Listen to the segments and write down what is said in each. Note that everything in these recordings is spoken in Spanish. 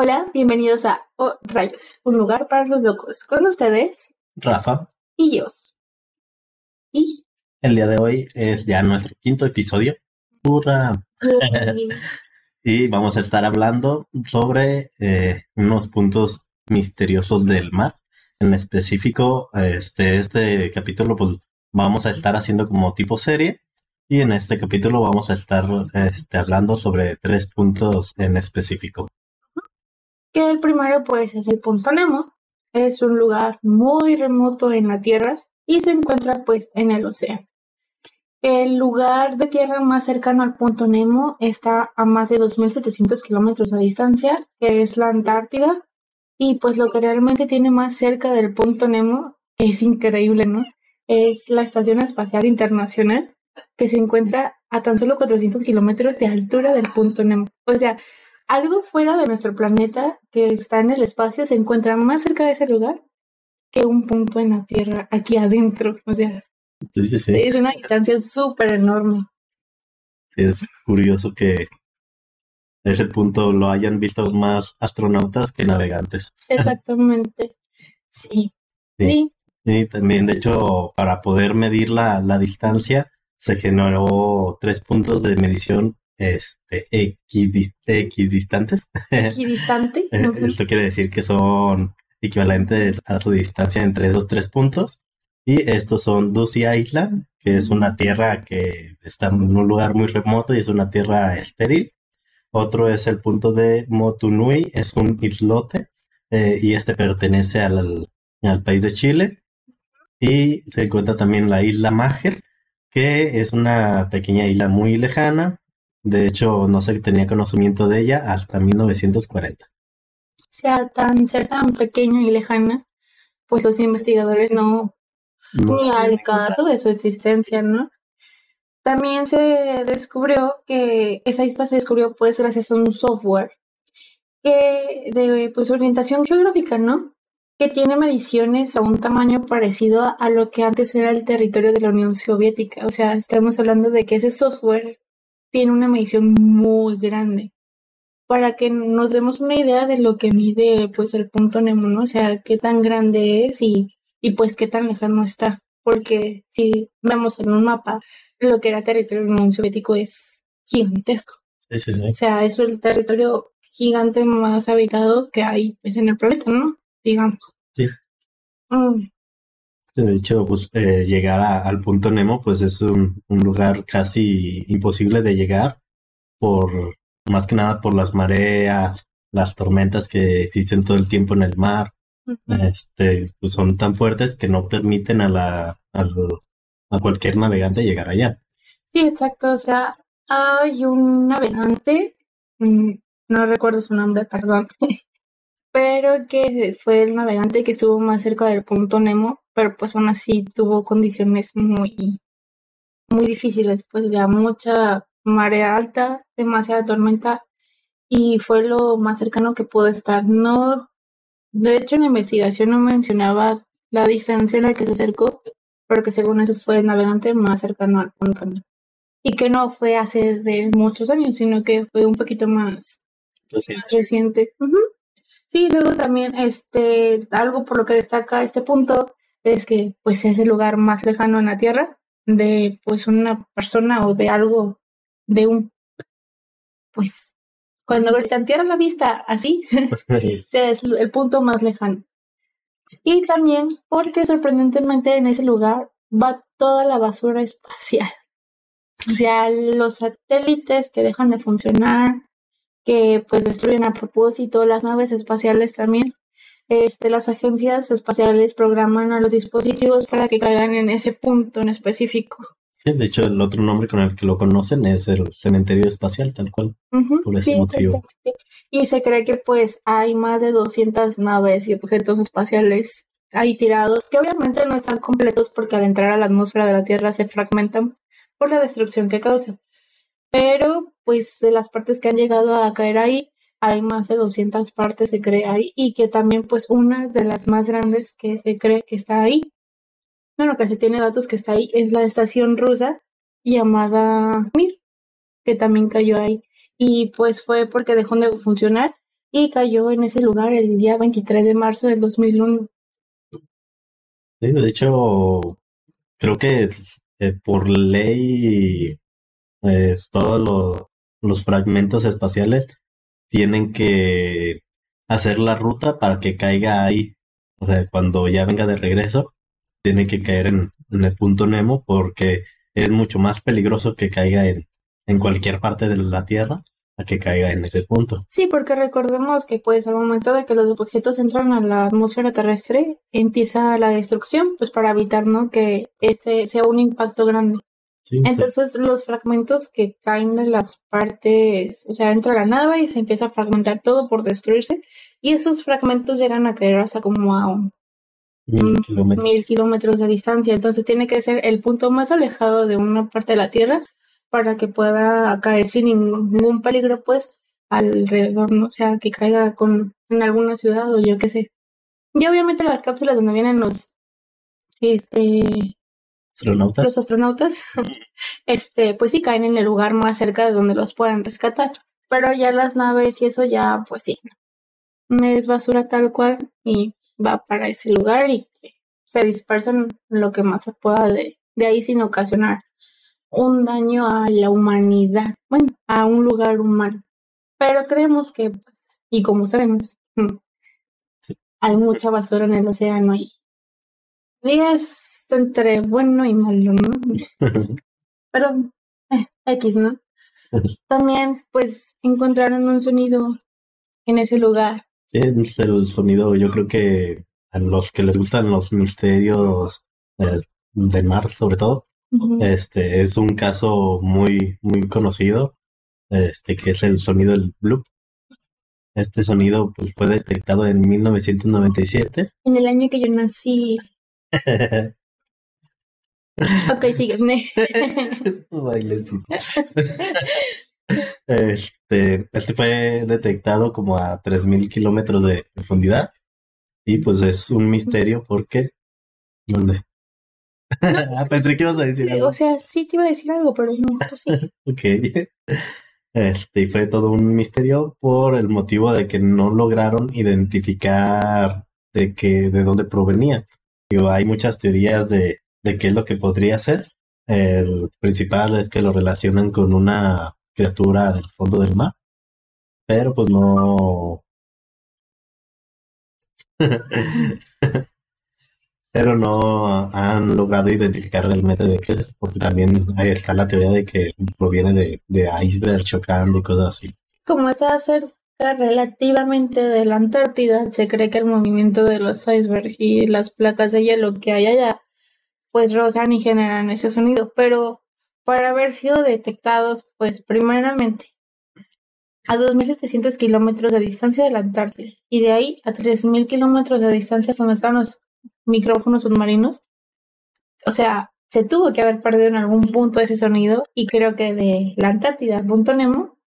Hola, bienvenidos a Oh Rayos, un lugar para los locos. Con ustedes, Rafa. Y yo. Y el día de hoy es ya nuestro quinto episodio. ¡Hurra! y vamos a estar hablando sobre eh, unos puntos misteriosos del mar. En específico, este, este capítulo, pues vamos a estar haciendo como tipo serie. Y en este capítulo vamos a estar este, hablando sobre tres puntos en específico que el primero pues es el punto Nemo. Es un lugar muy remoto en la Tierra y se encuentra pues en el océano. El lugar de tierra más cercano al punto Nemo está a más de 2.700 kilómetros de distancia, que es la Antártida. Y pues lo que realmente tiene más cerca del punto Nemo es increíble, ¿no? Es la Estación Espacial Internacional, que se encuentra a tan solo 400 kilómetros de altura del punto Nemo. O sea, algo fuera de nuestro planeta que está en el espacio se encuentra más cerca de ese lugar que un punto en la Tierra aquí adentro. O sea, es una distancia súper enorme. es curioso que ese punto lo hayan visto más astronautas que navegantes. Exactamente. Sí. Sí. Y también, de hecho, para poder medir la, la distancia, se generó tres puntos de medición este, equidistantes. Equidistante. Esto quiere decir que son equivalentes a su distancia entre esos tres puntos. Y estos son Ducy Island, que es una tierra que está en un lugar muy remoto y es una tierra estéril. Otro es el punto de Motunui, es un islote eh, y este pertenece al, al, país de Chile. Y se encuentra también la isla Mager, que es una pequeña isla muy lejana, de hecho, no sé, tenía conocimiento de ella hasta 1940. O sea, tan ser tan pequeña y lejana, pues los investigadores no, ni al caso de su existencia, ¿no? También se descubrió que esa isla se descubrió pues gracias a un software que de pues orientación geográfica, ¿no? Que tiene mediciones a un tamaño parecido a lo que antes era el territorio de la Unión Soviética. O sea, estamos hablando de que ese software tiene una medición muy grande. Para que nos demos una idea de lo que mide pues el punto Nemo, ¿no? O sea, qué tan grande es y, y pues qué tan lejano está. Porque si vemos en un mapa, lo que era territorio de la Unión Soviético es gigantesco. O sea, es el territorio gigante más habitado que hay pues, en el planeta, ¿no? Digamos. Sí. Mm. De hecho, pues eh, llegar al punto Nemo, pues es un, lugar casi imposible de llegar por, más que nada por las mareas, las tormentas que existen todo el tiempo en el mar. Este, pues son tan fuertes que no permiten a la, a, cualquier navegante llegar allá. Sí, exacto. O sea, hay un navegante, mm, no recuerdo su nombre, perdón, pero que fue el navegante que estuvo más cerca del punto Nemo pero pues aún así tuvo condiciones muy, muy difíciles, pues ya mucha marea alta, demasiada tormenta y fue lo más cercano que pudo estar. No, de hecho en la investigación no mencionaba la distancia en la que se acercó, pero que según eso fue el navegante más cercano al punto. Y que no fue hace de muchos años, sino que fue un poquito más reciente. Sí, luego también este algo por lo que destaca este punto es que pues es el lugar más lejano en la Tierra de pues una persona o de algo, de un, pues cuando gritan tierra la vista, así, es el punto más lejano. Y también porque sorprendentemente en ese lugar va toda la basura espacial. O sea, los satélites que dejan de funcionar, que pues destruyen a propósito, las naves espaciales también, este, las agencias espaciales programan a los dispositivos para que caigan en ese punto en específico. de hecho, el otro nombre con el que lo conocen es el cementerio espacial, tal cual, por ese motivo. Y se cree que pues hay más de 200 naves y objetos espaciales ahí tirados, que obviamente no están completos porque al entrar a la atmósfera de la Tierra se fragmentan por la destrucción que causan. Pero pues de las partes que han llegado a caer ahí, hay más de 200 partes se cree ahí y que también pues una de las más grandes que se cree que está ahí, bueno, que se tiene datos que está ahí, es la estación rusa llamada Mir, que también cayó ahí. Y pues fue porque dejó de funcionar y cayó en ese lugar el día 23 de marzo del 2001. de hecho, creo que eh, por ley eh, todos los fragmentos espaciales tienen que hacer la ruta para que caiga ahí. O sea, cuando ya venga de regreso, tiene que caer en, el punto Nemo porque es mucho más peligroso que caiga en, en cualquier parte de la Tierra a que caiga en ese punto. Sí, porque recordemos que pues al momento de que los objetos entran a la atmósfera terrestre, empieza la destrucción, pues para evitar ¿no? que este sea un impacto grande. Entonces los fragmentos que caen de las partes, o sea, entra la nave y se empieza a fragmentar todo por destruirse y esos fragmentos llegan a caer hasta como a mil, kilómetros. mil kilómetros de distancia. Entonces tiene que ser el punto más alejado de una parte de la Tierra para que pueda caer sin ningún peligro, pues, alrededor, ¿no? O sea, que caiga con, en alguna ciudad o yo qué sé. Y obviamente las cápsulas donde vienen los, este, astronautas. Los astronautas, este, pues sí caen en el lugar más cerca de donde los puedan rescatar. Pero ya las naves y eso ya, pues sí, es basura tal cual y va para ese lugar y se dispersan lo que más se pueda de, de ahí sin ocasionar un daño a la humanidad, bueno, a un lugar humano. Pero creemos que, pues, y como sabemos, hay mucha basura en el océano y entre bueno y malo, ¿no? Pero, eh, X, ¿no? También, pues, encontraron un sonido en ese lugar. Sí, el sonido, yo creo que a los que les gustan los misterios de mar, sobre todo, este es un caso muy, muy conocido, este que es el sonido del bloop. Este sonido pues, fue detectado en 1997. En el año que yo nací. ok, sígueme. Bailecito. Este, este fue detectado como a 3.000 kilómetros de profundidad y pues es un misterio porque... ¿Dónde? Ah, pensé que ibas a decir algo. O sea, sí te iba a decir algo, pero no, pues sí. ok. Este, y fue todo un misterio por el motivo de que no lograron identificar de que, de dónde provenía. Digo, hay muchas teorías de, de qué es lo que podría ser. El principal es que lo relacionan con una criatura del fondo del mar, pero pues no. pero no han logrado identificar realmente de qué es, porque también ahí está la teoría de que proviene de, de iceberg chocando y cosas así. Como está cerca relativamente de la Antártida, se cree que el movimiento de los icebergs y las placas de hielo que hay allá, pues rozan y generan ese sonido, pero para haber sido detectados, pues primeramente a 2.700 kilómetros de distancia de la Antártida y de ahí a 3.000 kilómetros de distancia donde están los micrófonos submarinos. O sea, se tuvo que haber perdido en algún punto ese sonido y creo que de la Antártida al punto Nemo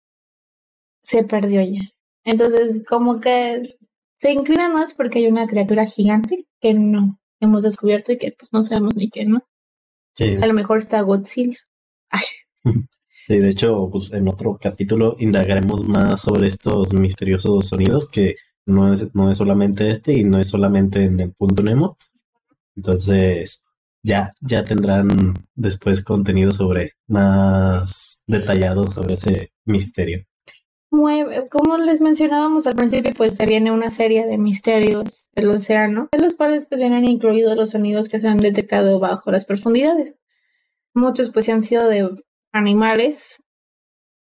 se perdió ya. Entonces, como que se inclina más porque hay una criatura gigante que no hemos descubierto y que pues no sabemos ni qué, ¿no? Sí. A lo mejor está Godzilla. Sí, de hecho, pues en otro capítulo indagaremos más sobre estos misteriosos sonidos que no es, no es solamente este y no es solamente en el punto Nemo. Entonces, ya, ya tendrán después contenido sobre más detallado sobre ese misterio. Como les mencionábamos al principio, pues se viene una serie de misterios del océano, de los cuales pues vienen incluidos los sonidos que se han detectado bajo las profundidades. Muchos pues han sido de animales,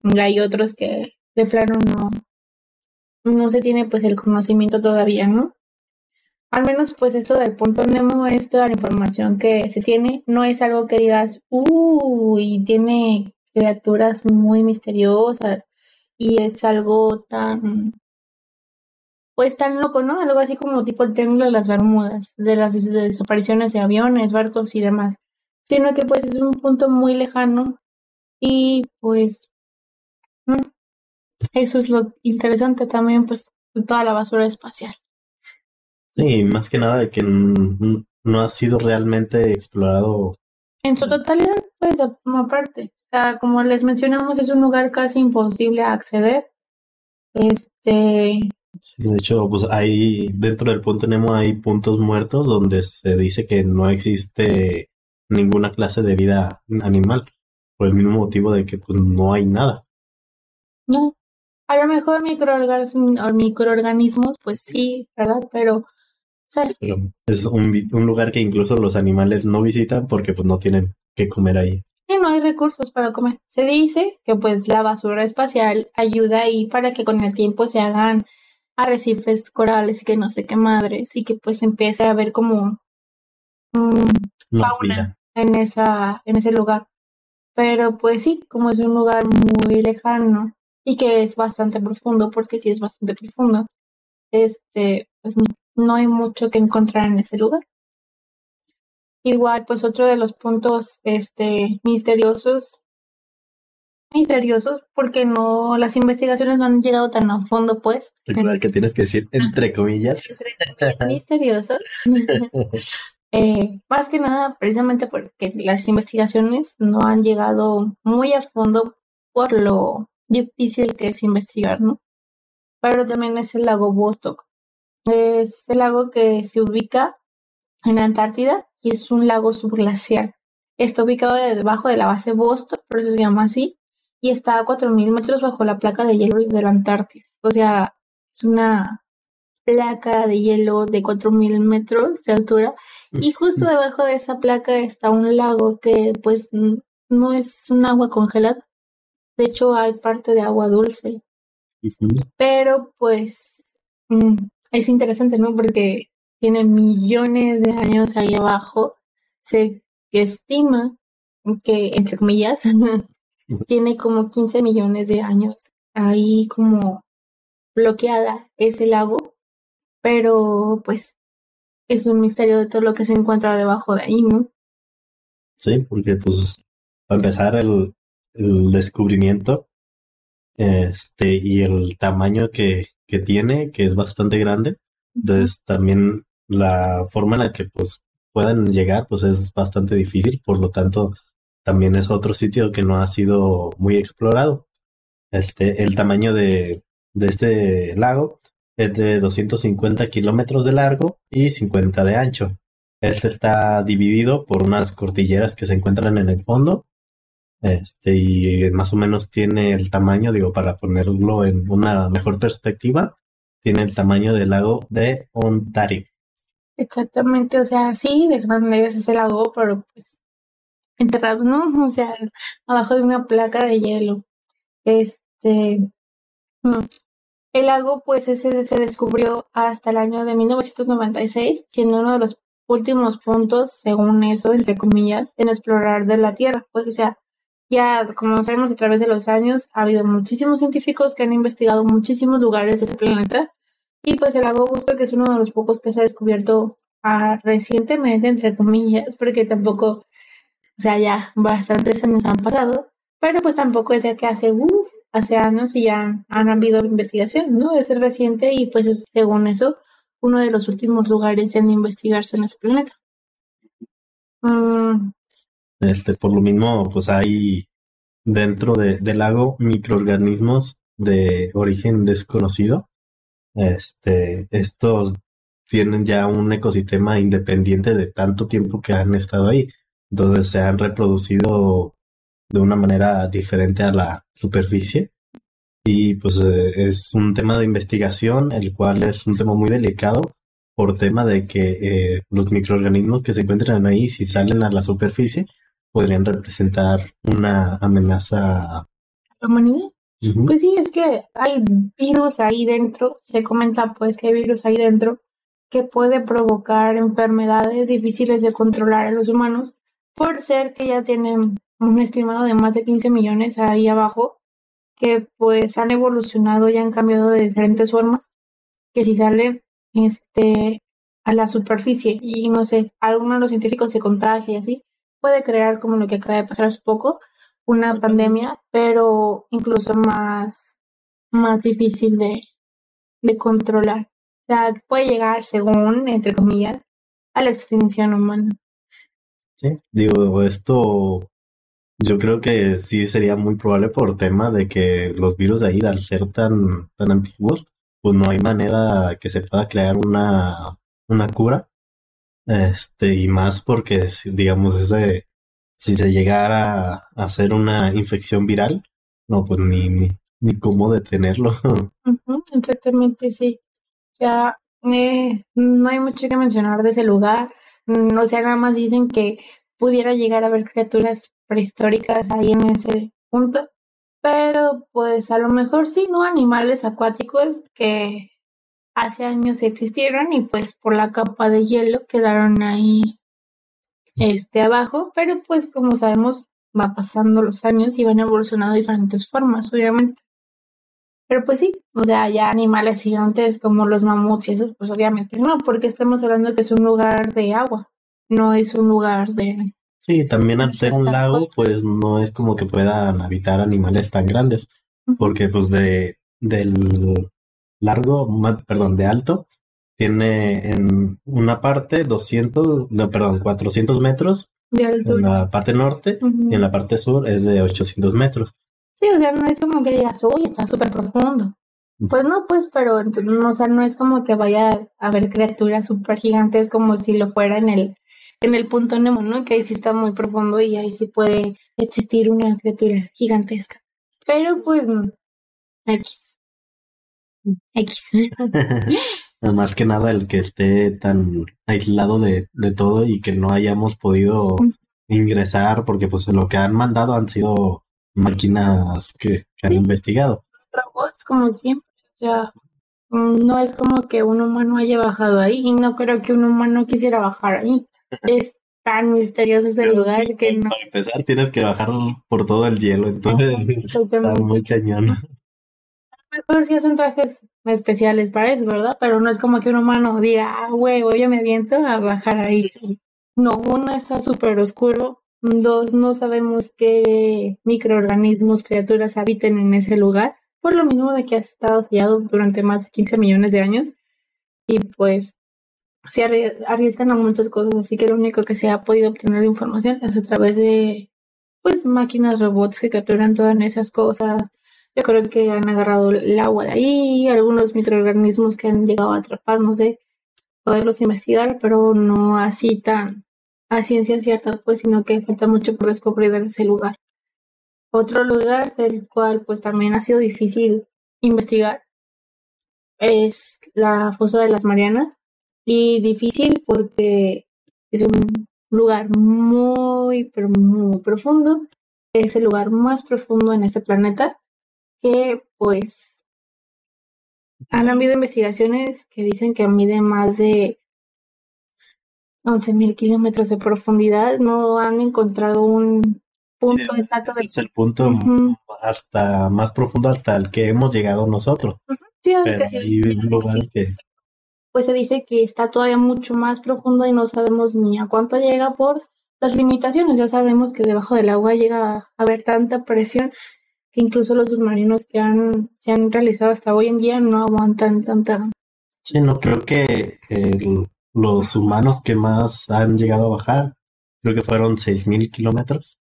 y hay otros que de plano no, no se tiene pues el conocimiento todavía, ¿no? Al menos pues esto del punto Nemo es toda la información que se tiene, no es algo que digas, uy, tiene criaturas muy misteriosas y es algo tan pues tan loco, ¿no? Algo así como tipo el triángulo de las Bermudas, de las desapariciones de aviones, barcos y demás, sino que pues es un punto muy lejano y pues mm, eso es lo interesante también, pues, de toda la basura espacial. Sí, más que nada de que no ha sido realmente explorado. En su totalidad, pues, aparte. Sea, como les mencionamos, es un lugar casi imposible a acceder. Este, de hecho, pues ahí dentro del punto Nemo hay puntos muertos donde se dice que no existe ninguna clase de vida animal, por el mismo motivo de que pues no hay nada. No, a lo mejor microorganismos, microorganismos pues sí, ¿verdad? Pero, es un, un, lugar que incluso los animales no visitan porque pues no tienen que comer ahí. Y no hay recursos para comer. Se dice que pues la basura espacial ayuda ahí para que con el tiempo se hagan arrecifes corales y que no sé qué madres y que pues empiece a haber como fauna en esa en ese lugar. Pero pues sí, como es un lugar muy lejano y que es bastante profundo, porque sí es bastante profundo, este, pues no, no hay mucho que encontrar en ese lugar. Igual, pues otro de los puntos este misteriosos misteriosos porque no, las investigaciones no han llegado tan a fondo, pues. Igual que tienes que decir entre comillas. misteriosos. eh, más que nada, precisamente porque las investigaciones no han llegado muy a fondo por lo difícil que es investigar, ¿no? Pero también es el lago Vostok. Es el lago que se ubica en la Antártida y es un lago subglacial. Está ubicado debajo de la base Vostok, por eso se llama así, y está a 4.000 metros bajo la placa de hielo de la Antártida. O sea, es una placa de hielo de 4.000 metros de altura y justo debajo de esa placa está un lago que pues no es un agua congelada. De hecho, hay parte de agua dulce. Pero pues mm, es interesante, ¿no? Porque tiene millones de años ahí abajo. Se estima que, entre comillas, tiene como 15 millones de años ahí como bloqueada ese lago, pero pues es un misterio de todo lo que se encuentra debajo de ahí, ¿no? Sí, porque pues para empezar el, el descubrimiento este y el tamaño que, que tiene, que es bastante grande, entonces también la forma en la que pues puedan llegar pues es bastante difícil, por lo tanto también es otro sitio que no ha sido muy explorado. Este, el tamaño de, de este lago es de 250 kilómetros de largo y 50 de ancho. Este está dividido por unas cordilleras que se encuentran en el fondo. Este, y más o menos tiene el tamaño, digo, para ponerlo en una mejor perspectiva, tiene el tamaño del lago de Ontario. Exactamente, o sea, sí, de grande es ese lago, pero pues enterrado, ¿no? O sea, abajo de una placa de hielo. Este, mm, el lago, pues ese se descubrió hasta el año de 1996, siendo uno de los últimos puntos, según eso, entre comillas, en explorar de la Tierra. Pues, o sea, ya, como sabemos, a través de los años ha habido muchísimos científicos que han investigado muchísimos lugares de este planeta. Y pues el lago Busto, que es uno de los pocos que se ha descubierto ah, recientemente, entre comillas, porque tampoco o sea, ya bastantes años han pasado, pero pues tampoco es de que hace, uff, hace años y ya han habido investigación, ¿no? Es reciente y pues es, según eso, uno de los últimos lugares en investigarse en ese planeta. Mm. Este, por lo mismo, pues hay dentro de, del lago microorganismos de origen desconocido. Este, estos tienen ya un ecosistema independiente de tanto tiempo que han estado ahí donde se han reproducido de una manera diferente a la superficie. Y pues eh, es un tema de investigación, el cual es un tema muy delicado por tema de que eh, los microorganismos que se encuentran ahí, si salen a la superficie, podrían representar una amenaza. ¿La humanidad? Pues sí, es que hay virus ahí dentro, se comenta pues que hay virus ahí dentro que puede provocar enfermedades difíciles de controlar a los humanos por ser que ya tienen un estimado de más de 15 millones ahí abajo, que pues han evolucionado y han cambiado de diferentes formas, que si salen este, a la superficie y no sé, alguno de los científicos se contagia y así, puede crear como lo que acaba de pasar hace poco, una pandemia, pero incluso más, más difícil de, de controlar. O sea, puede llegar, según, entre comillas, a la extinción humana. Sí, digo, esto yo creo que sí sería muy probable por tema de que los virus de ahí, al ser tan, tan antiguos, pues no hay manera que se pueda crear una, una cura. Este, y más porque, digamos, ese, si se llegara a hacer una infección viral, no, pues ni, ni, ni cómo detenerlo. exactamente, sí. Ya eh, no hay mucho que mencionar de ese lugar. No sé, nada más dicen que pudiera llegar a haber criaturas prehistóricas ahí en ese punto. Pero pues a lo mejor sí, ¿no? Animales acuáticos que hace años existieron y pues por la capa de hielo quedaron ahí este abajo, pero pues como sabemos va pasando los años y van evolucionando de diferentes formas, obviamente. Pero pues sí, o sea, ya animales gigantes como los mamuts y esos, pues obviamente no, porque estamos hablando que es un lugar de agua, no es un lugar de... Sí, también al ser un lago, pues no es como que puedan habitar animales tan grandes, porque pues de del largo, perdón, de alto, tiene en una parte 200, no, perdón, 400 metros de altura. En la parte norte y en la parte sur es de 800 metros. Sí, o sea, no es como que digas, uy, está súper profundo. Pues no, pues, pero no, o sea, no es como que vaya a haber criaturas súper gigantes como si lo fuera en el, en el punto Nemo, ¿no? Que ahí sí está muy profundo y ahí sí puede existir una criatura gigantesca. Pero pues, X. X. Más que nada el que esté tan aislado de, de todo y que no hayamos podido ingresar, porque pues lo que han mandado han sido máquinas que, han investigado. Robots, como siempre. O sea, mm, no es como que un humano haya bajado ahí y no creo que un humano quisiera bajar ahí. es tan misterioso ese lugar que no. Para empezar, tienes que bajar por todo el hielo, entonces está muy cañón. Mejor sí hacen trajes especiales para eso, ¿verdad? Pero no es como que un humano diga, ah, huevo, yo me aviento a bajar ahí. No, uno está súper oscuro, Dos, no sabemos qué microorganismos, criaturas habiten en ese lugar, por lo mismo de que ha estado sellado durante más de 15 millones de años. Y pues se arriesgan a muchas cosas, así que lo único que se ha podido obtener de información es a través de pues máquinas, robots que capturan todas esas cosas. Yo creo que han agarrado el agua de ahí, algunos microorganismos que han llegado a atrapar, no sé, poderlos investigar, pero no así tan a ciencia cierta, pues, sino que falta mucho por descubrir ese lugar. Otro lugar del cual, pues, también ha sido difícil investigar es la fosa de las Marianas. Y difícil porque es un lugar muy, pero muy profundo. Es el lugar más profundo en este planeta que, pues, han habido investigaciones que dicen que mide más de 11.000 kilómetros de profundidad, no han encontrado un punto exacto. Ese es el punto hasta más profundo hasta el que hemos llegado nosotros. Sí, sí. Pues se dice que está todavía mucho más profundo y no sabemos ni a cuánto llega por las limitaciones. Ya sabemos que debajo del agua llega a haber tanta presión que incluso los submarinos que han, se han realizado hasta hoy en día no aguantan tanta. Sí, no creo que el, los humanos que más han llegado a bajar, creo que fueron 6.000 kilómetros.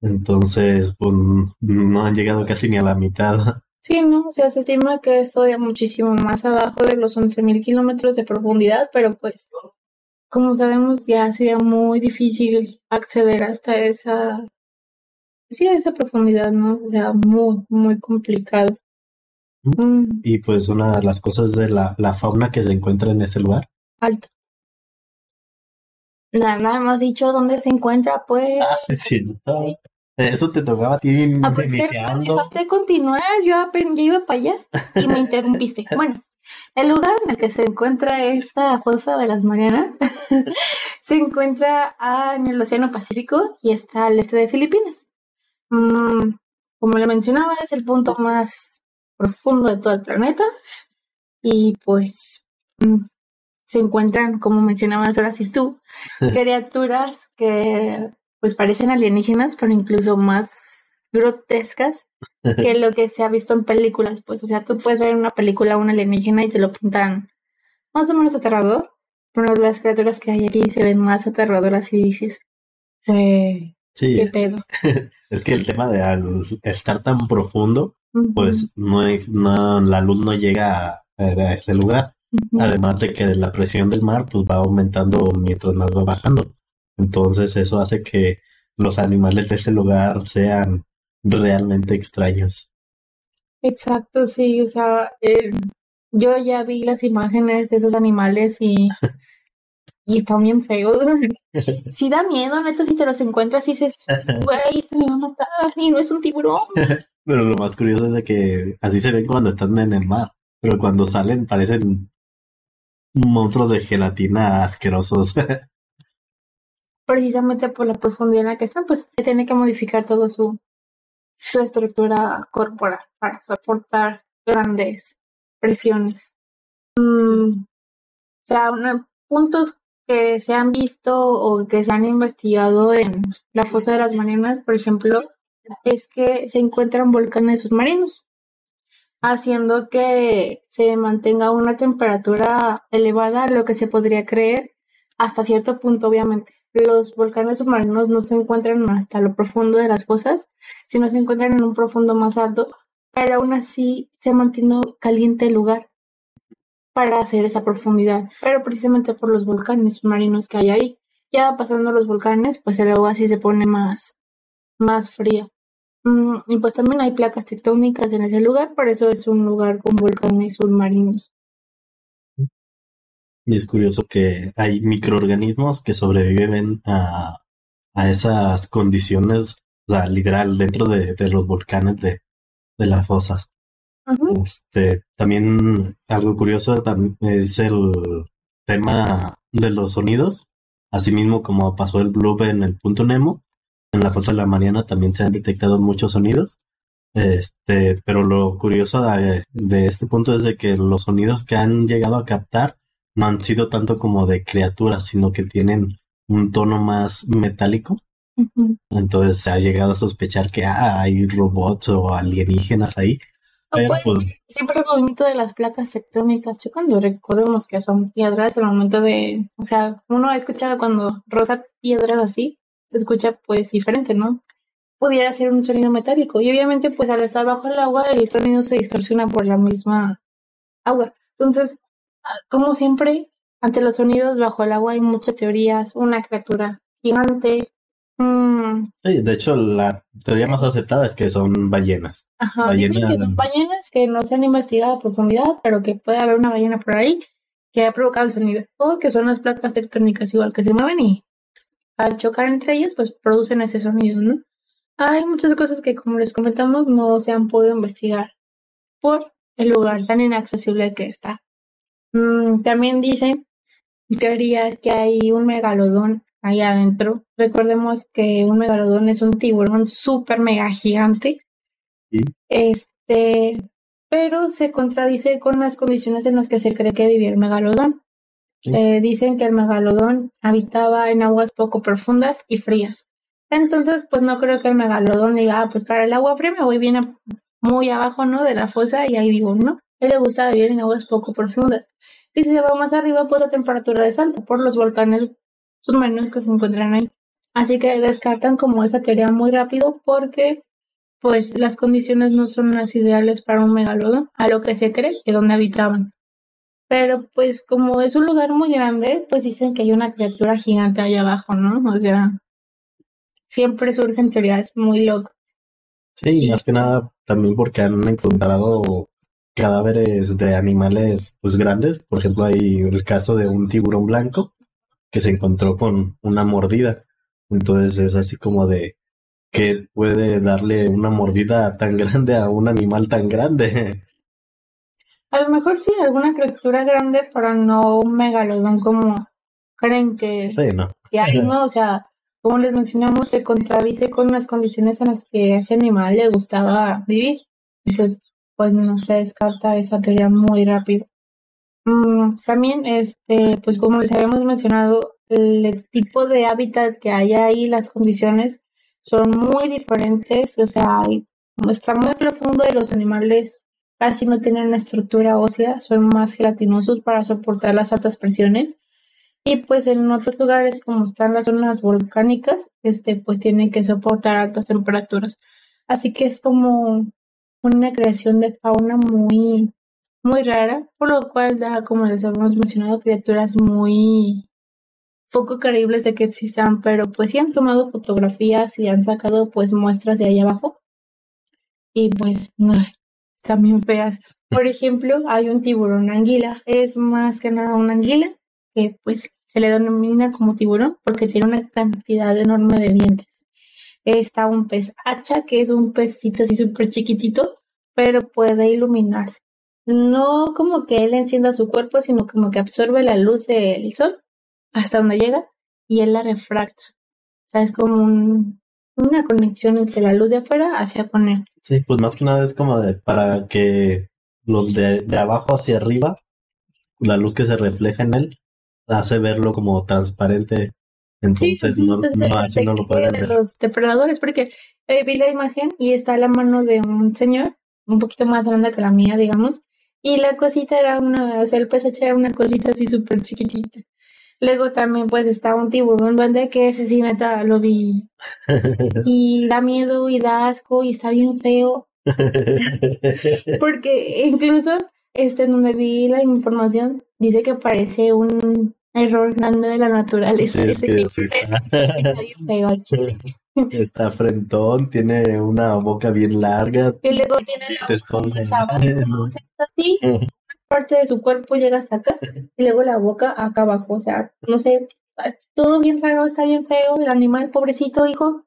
Entonces, pues no han llegado casi ni a la mitad. Sí, no, o sea, se estima que es todavía muchísimo más abajo de los 11.000 kilómetros de profundidad, pero pues, como sabemos, ya sería muy difícil acceder hasta esa, sí, a esa profundidad, ¿no? O sea, muy, muy complicado. Mm. Y pues una de las cosas de la, la fauna que se encuentra en ese lugar alto. Nada, nada más dicho dónde se encuentra, pues. Ah, sí, sí. Eso te tocaba a ti ah, pues, iniciando. Me continuar, yo aprendí, iba para allá y me interrumpiste. bueno, el lugar en el que se encuentra esta fosa de las Marianas se encuentra en el Océano Pacífico y está al este de Filipinas. Mm, como le mencionaba, es el punto más profundo de todo el planeta. Y pues mm, se encuentran, como mencionabas ahora sí tú, criaturas que pues parecen alienígenas, pero incluso más grotescas que lo que se ha visto en películas, pues, o sea, tú puedes ver en una película una alienígena y te lo pintan más o menos aterrador, pero las criaturas que hay aquí se ven más aterradoras y dices, eh, sí. ¿qué pedo? es que el tema de al estar tan profundo, pues no es, no, la luz no llega a ese lugar. Además de que la presión del mar pues va aumentando mientras más va bajando. Entonces eso hace que los animales de ese lugar sean realmente extraños. Exacto, sí, o sea, eh, yo ya vi las imágenes de esos animales y, y están bien feos. Sí da miedo, neta, si te los encuentras y dices, güey, este me va a matar y no es un tiburón. Pero lo más curioso es de que así se ven cuando están en el mar, pero cuando salen parecen monstruos de gelatina asquerosos. Precisamente por la profundidad en la que están, pues se tiene que modificar todo su, su estructura corporal para soportar grandes presiones. Mm, o sea, puntos que se han visto o que se han investigado en la fosa de las Marianas, por ejemplo, es que se encuentran volcanes submarinos, haciendo que se mantenga una temperatura elevada, lo que se podría creer hasta cierto punto, obviamente. Los volcanes submarinos no se encuentran hasta lo profundo de las fosas, sino se encuentran en un profundo más alto, pero aún así se mantiene caliente el lugar para hacer esa profundidad, pero precisamente por los volcanes submarinos que hay ahí. Ya pasando los volcanes, pues el agua sí se pone más, más fría. Mm, y pues también hay placas tectónicas en ese lugar, por eso es un lugar con volcanes submarinos. Y es curioso que hay microorganismos que sobreviven a, a esas condiciones, o sea, literal, dentro de, de los volcanes de, de las fosas. Este, también algo curioso es el tema de los sonidos, asimismo como pasó el bloop en el punto Nemo, en la fosa de la Mariana también se han detectado muchos sonidos. Este, pero lo curioso de, este punto es de que los sonidos que han llegado a captar no han sido tanto como de criaturas, sino que tienen un tono más metálico. Entonces se ha llegado a sospechar que ah, hay robots o alienígenas ahí. Pues, siempre el movimiento de las placas tectónicas chocando. Recordemos que son piedras el momento de. O sea, uno ha escuchado cuando rosa piedras así, se escucha pues diferente, ¿no? Pudiera ser un sonido metálico y obviamente pues al estar bajo el agua el sonido se distorsiona por la misma agua. Entonces, ah, como siempre, ante los sonidos bajo el agua hay muchas teorías, una criatura gigante. Mm. Sí, de hecho la teoría más aceptada es que son ballenas. Ajá, ballenas, que son ballenas que no se han investigado a profundidad, pero que puede haber una ballena por ahí que ha provocado el sonido. O que son las placas tectónicas igual que se mueven y al chocar entre ellas, pues producen ese sonido, ¿no? Hay muchas cosas que, como les comentamos, no se han podido investigar por el lugar tan inaccesible que está. Mm, también dicen, en teoría, que hay un megalodón ahí adentro. Recordemos que un megalodón es un tiburón súper mega gigante. Este, pero se contradice con las condiciones en las que se cree que vivía el megalodón. Eh, dicen que el megalodón habitaba en aguas poco profundas y frías. Entonces, pues no creo que el megalodón diga, ah, pues para el agua fría me voy bien muy abajo, ¿no? De la fosa y ahí vivo, ¿no? A él le gusta vivir en aguas poco profundas. Y si se va más arriba, pues la temperatura es alta por los volcanes submarinos que se encuentran ahí. Así que descartan como esa teoría muy rápido porque pues las condiciones no son las ideales para un megalodón, a lo que se cree que donde habitaban. Pero pues como es un lugar muy grande, pues dicen que hay una criatura gigante ahí abajo, ¿no? O sea, siempre surgen teorías muy locas. Sí, más que nada también porque han encontrado cadáveres de animales pues grandes. Por ejemplo, hay el caso de un tiburón blanco que se encontró con una mordida. Entonces es así como de que puede darle una mordida tan grande a un animal tan grande. A lo mejor sí, alguna criatura grande, pero no un megalodón como creen que Sí, no. Y ahí no, o sea, como les mencionamos, se contradice con las condiciones en las que ese animal le gustaba vivir. Entonces, pues no se descarta esa teoría muy rápido. Mm, también, este, pues como les habíamos mencionado, el tipo de hábitat que hay ahí, las condiciones son muy diferentes, o sea, está muy profundo y los animales casi no tienen una estructura ósea, son más gelatinosos para soportar las altas presiones. Y pues en otros lugares, como están las zonas volcánicas, este, pues tienen que soportar altas temperaturas. Así que es como una creación de fauna muy, muy rara, por lo cual da, como les habíamos mencionado, criaturas muy poco creíbles de que existan, pero pues sí han tomado fotografías y han sacado pues muestras de ahí abajo. Y pues no, están feas. Por ejemplo, hay un tiburón anguila. Es más que nada una anguila que pues se le denomina como tiburón porque tiene una cantidad enorme de dientes. Está un pez hacha, que es un pecito así súper chiquitito, pero puede iluminarse. No como que él encienda su cuerpo, sino como que absorbe la luz del sol hasta donde llega y él la refracta. O sea, es como una conexión entre la luz de afuera hacia con él. Sí, pues más que nada es como de para que los de, de abajo hacia arriba, la luz que se refleja en él, hace verlo como transparente. Entonces no, no, así no lo pueden ver. Los depredadores, porque eh, vi la imagen y está la mano de un señor, un poquito más grande que la mía, digamos, y la cosita era una, o sea, el pez era una cosita así súper chiquitita. Luego también pues estaba un tiburón duende que ese sí neta lo vi. Y da miedo y da asco y está bien feo. Porque incluso este donde vi la información dice que parece un error grande de la naturaleza. está, está frentón, tiene una boca bien larga. Y luego tiene la así, parte de su cuerpo llega hasta acá y luego la boca acá abajo. O sea, no sé, todo bien raro, está bien feo. El animal, pobrecito, hijo.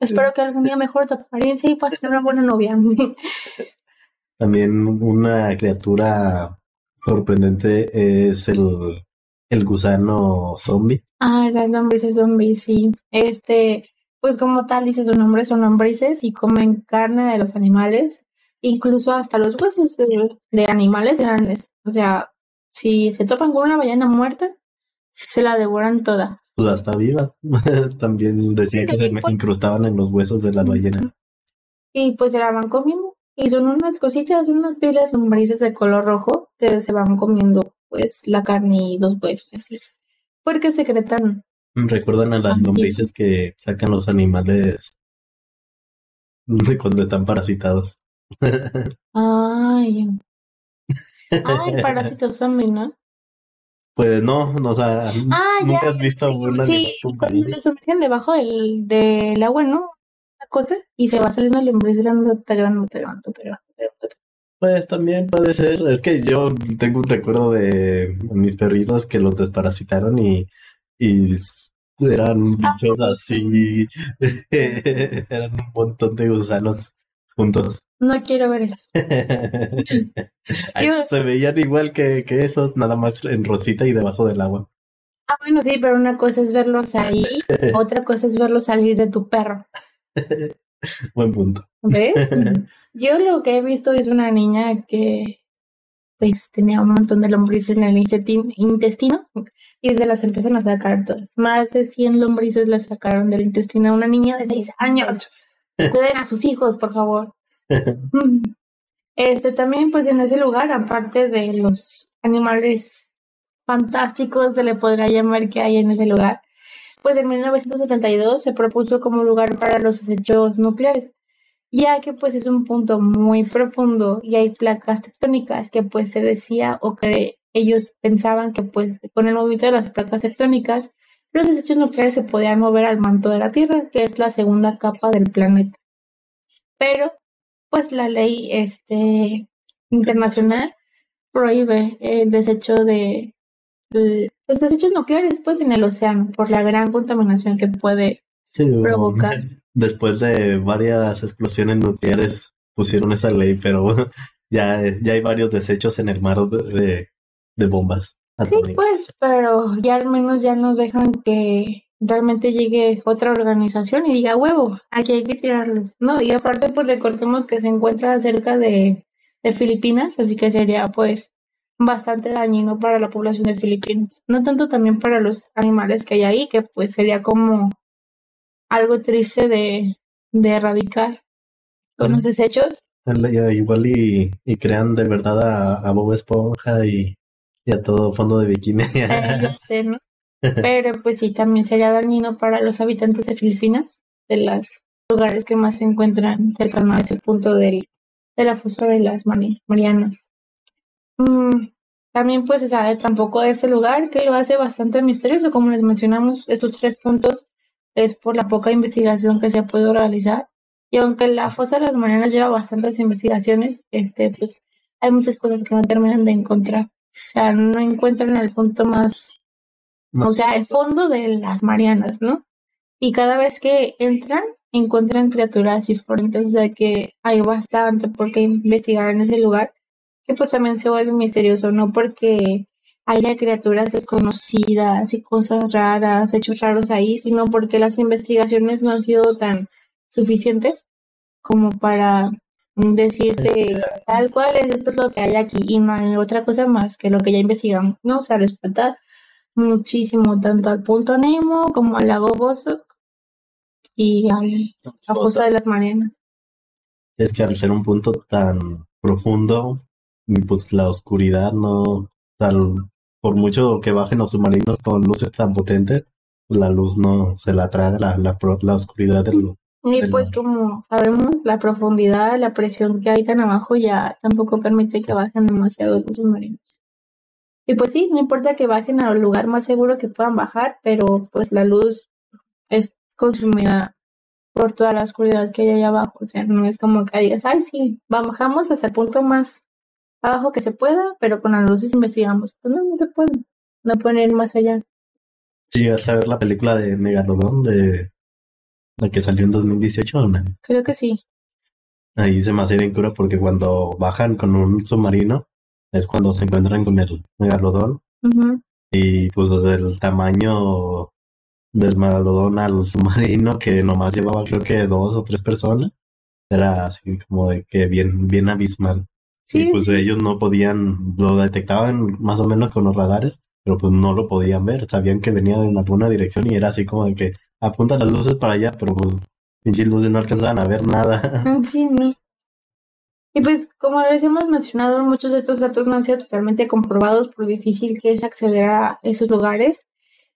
Espero que algún día mejore tu apariencia y tener una buena novia. También una criatura sorprendente es el, el gusano zombie. Ah, el lombrices zombie, sí. Este, pues como tal dice su nombre, son lombrices y comen carne de los animales incluso hasta los huesos de, animales grandes. O sea, si se topan con una ballena muerta, se la devoran toda. Pues hasta viva. También decía que se pues. incrustaban en los huesos de las ballenas. Y pues se la van comiendo. Y son unas cositas, unas pilas lombrices de color rojo que se van comiendo pues la carne y los huesos así. Porque secretan. Recuerdan a las lombrices que sacan los animales de cuando están parasitados. Ay. Ay, parásito zombie, ¿no? Pues no, no, o sea, ah, nunca has visto una Sí, cuando sumergen debajo del, del agua, ¿no? Una cosa, y se va saliendo lombriz grandote, grandote, grandote, grandote. Pues también puede ser. Es que yo tengo un recuerdo de mis perritos que los desparasitaron y, y eran ah, bichos así. eran un montón de gusanos juntos. No quiero ver eso. se veían igual que, que esos, nada más en rosita y debajo del agua. Ah, bueno, sí, pero una cosa es verlos ahí, otra cosa es verlos salir de tu perro. Buen punto. ¿Ves? Yo lo que he visto es una niña que pues tenía un montón de lombrices en el intestino y se las empiezan a sacar todas. Más de 100 lombrices las sacaron del intestino a una niña de 6 años. Cuiden a sus hijos, por favor. Este también, pues en ese lugar, aparte de los animales fantásticos, se le podrá llamar que hay en ese lugar, pues en 1972 se propuso como lugar para los desechos nucleares, ya que pues es un punto muy profundo y hay placas tectónicas que pues se decía o que ellos pensaban que pues con el movimiento de las placas tectónicas los desechos nucleares se podían mover al manto de la Tierra, que es la segunda capa del planeta. Pero pues la ley este, internacional prohíbe el desecho de los desechos nucleares pues en el océano por la gran contaminación que puede provocar. Después de varias explosiones nucleares pusieron esa ley, pero ya, ya hay varios desechos en el mar de, de bombas. Sí, pues, pero ya al menos ya no dejan que realmente llegue otra organización y diga, huevo, aquí hay que tirarlos. No, y aparte, pues recordemos que se encuentra cerca de, de Filipinas, así que sería pues bastante dañino para la población de Filipinas. No tanto también para los animales que hay ahí, que pues sería como algo triste de, de erradicar con los desechos. Igual y, y crean de verdad a, a Bob Esponja y, y, a todo fondo de bikini. Eh, ¿no? Pero pues sí, también sería dañino para los habitantes de Filipinas, de los lugares que más se encuentran cercanos a ese punto del, de la fosa de las Marianas. Mm, también pues se sabe tampoco de este lugar que lo hace bastante misterioso, como les mencionamos, estos tres puntos es por la poca investigación que se puede realizar. Y aunque la fosa de las Marianas lleva bastantes investigaciones, este, pues hay muchas cosas que no terminan de encontrar. O sea, no encuentran el punto más, o sea, el fondo de las Marianas, ¿no? Y cada vez que entran, encuentran criaturas diferentes, o sea que hay bastante por qué investigar en ese lugar, que pues también se vuelve misterioso, no porque haya criaturas desconocidas y cosas raras, hechos raros ahí, sino porque las investigaciones no han sido tan suficientes como para decirte tal cual es esto es lo que hay aquí y no hay otra cosa más que lo que ya investigamos, ¿no? O sea, falta muchísimo tanto al punto Nemo como al lago Bosok y a la fosa de las Marianas. Es que al ser un punto tan profundo, pues la oscuridad no, tal, por mucho que bajen los submarinos con luces tan potentes, la luz no se la traga la, la, la oscuridad del, y pues como sabemos, la profundidad, la presión que hay tan abajo ya tampoco permite que bajen demasiado los submarinos. Y pues sí, no importa que bajen al lugar más seguro que puedan bajar, pero pues la luz es consumida por toda la oscuridad que hay allá abajo. O sea, no es como que digas, ay, sí, bajamos hasta el punto más abajo que se pueda, pero con las luces investigamos. Pues no, no se puede. No pueden ir más allá. Sí, vas a ver la película de Megalodon, de la que salió en 2018, ¿no? Creo que sí. Ahí se me hace bien cura porque cuando bajan con un submarino es cuando se encuentran con el megalodón. Y pues desde el tamaño del megalodón al submarino, que nomás llevaba creo que dos o tres personas, era así como de que bien, bien abismal. Sí, y pues ellos no podían, lo detectaban más o menos con los radares, pero pues no lo podían ver, sabían que venía en alguna dirección y era así como de que apunta las luces para allá, pero pues pinches luces no alcanzaban a ver nada. Sí, no. Y pues, como les hemos mencionado, muchos de estos datos no han sido totalmente comprobados por difícil que es acceder a esos lugares.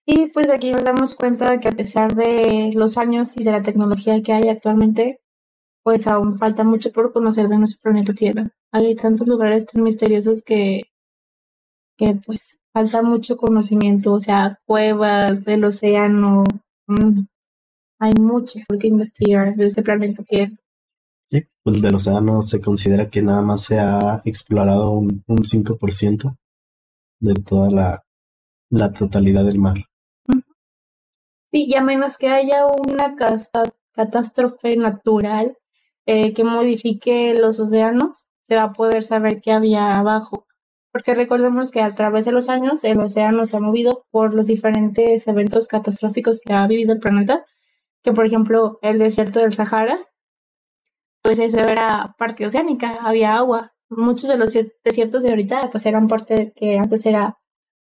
Y pues aquí nos damos cuenta de que a pesar de los años y de la tecnología que hay actualmente, pues aún falta mucho por conocer de nuestro planeta Tierra. Hay tantos lugares tan misteriosos que, que pues falta mucho conocimiento, o sea, cuevas del océano. Mm, hay mucho por que investigar de este planeta Tierra. Sí, pues del océano se considera que nada más se ha explorado un, un 5% de toda la, la totalidad del mar. Sí, y a menos que haya una catástrofe natural eh, que modifique los océanos, se va a poder saber qué había abajo. Porque recordemos que a través de los años el océano se ha movido por los diferentes eventos catastróficos que ha vivido el planeta, que por ejemplo el desierto del Sahara, pues eso era parte oceánica, había agua. Muchos de los desiertos de ahorita pues eran parte que antes era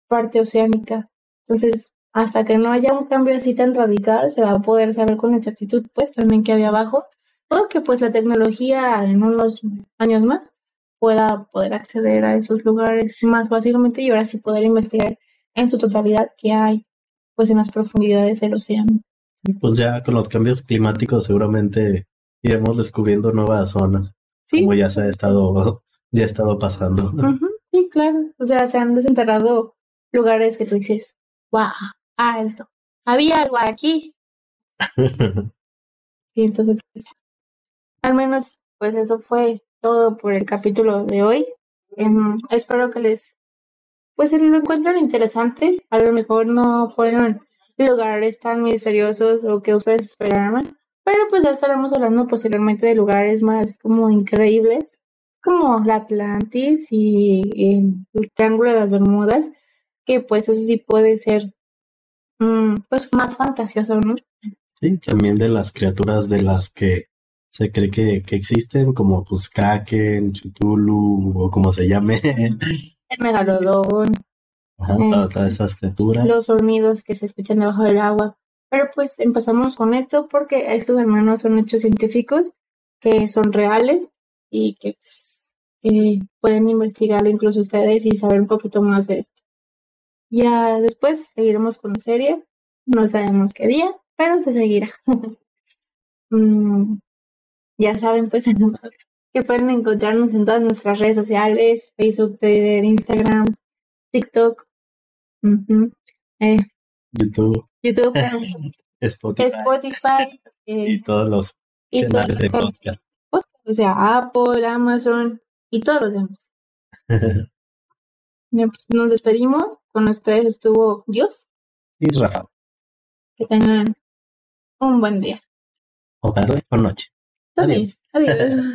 parte oceánica. Entonces, hasta que no haya un cambio así tan radical, se va a poder saber con exactitud pues también qué había abajo que pues la tecnología en unos años más pueda poder acceder a esos lugares más fácilmente y ahora sí poder investigar en su totalidad qué hay pues en las profundidades del océano. Pues ya con los cambios climáticos seguramente iremos descubriendo nuevas zonas, ¿Sí? como ya se ha estado, ya ha estado pasando. Sí, claro. O sea, se han desenterrado lugares que tú dices, wow, alto, había algo aquí. y entonces, pues, al menos, pues eso fue todo por el capítulo de hoy. Em, espero que les, pues lo encuentren interesante. A lo mejor no fueron lugares tan misteriosos o que ustedes esperaban, pero pues ya estaremos hablando posiblemente de lugares más como increíbles, como la Atlantis y, el Triángulo de las Bermudas, que pues eso sí puede ser mm, pues más fantasioso, ¿no? Sí, también de las criaturas de las que se cree que, que existen, como pues Kraken, Chutulu, o como se llame. El megalodón. Ajá, eh, todas, esas criaturas. Los sonidos que se escuchan debajo del agua. Pero pues empezamos con esto porque estos al menos son hechos científicos que son reales y que, pues, pueden investigarlo incluso ustedes y saber un poquito más de esto. Ya después seguiremos con la serie. No sabemos qué día, pero se seguirá. mm, ya saben, pues que pueden encontrarnos en todas nuestras redes sociales, Facebook, Twitter, Instagram, TikTok, eh, YouTube, YouTube, Spotify Spotify, eh, y todos los y todo, canales de podcast. o sea, Apple, Amazon y todos los demás. Pues, Nos despedimos. Con ustedes estuvo Yuf. y Rafa, Que tengan un buen día. o tarde o noche. Adiós. Adiós.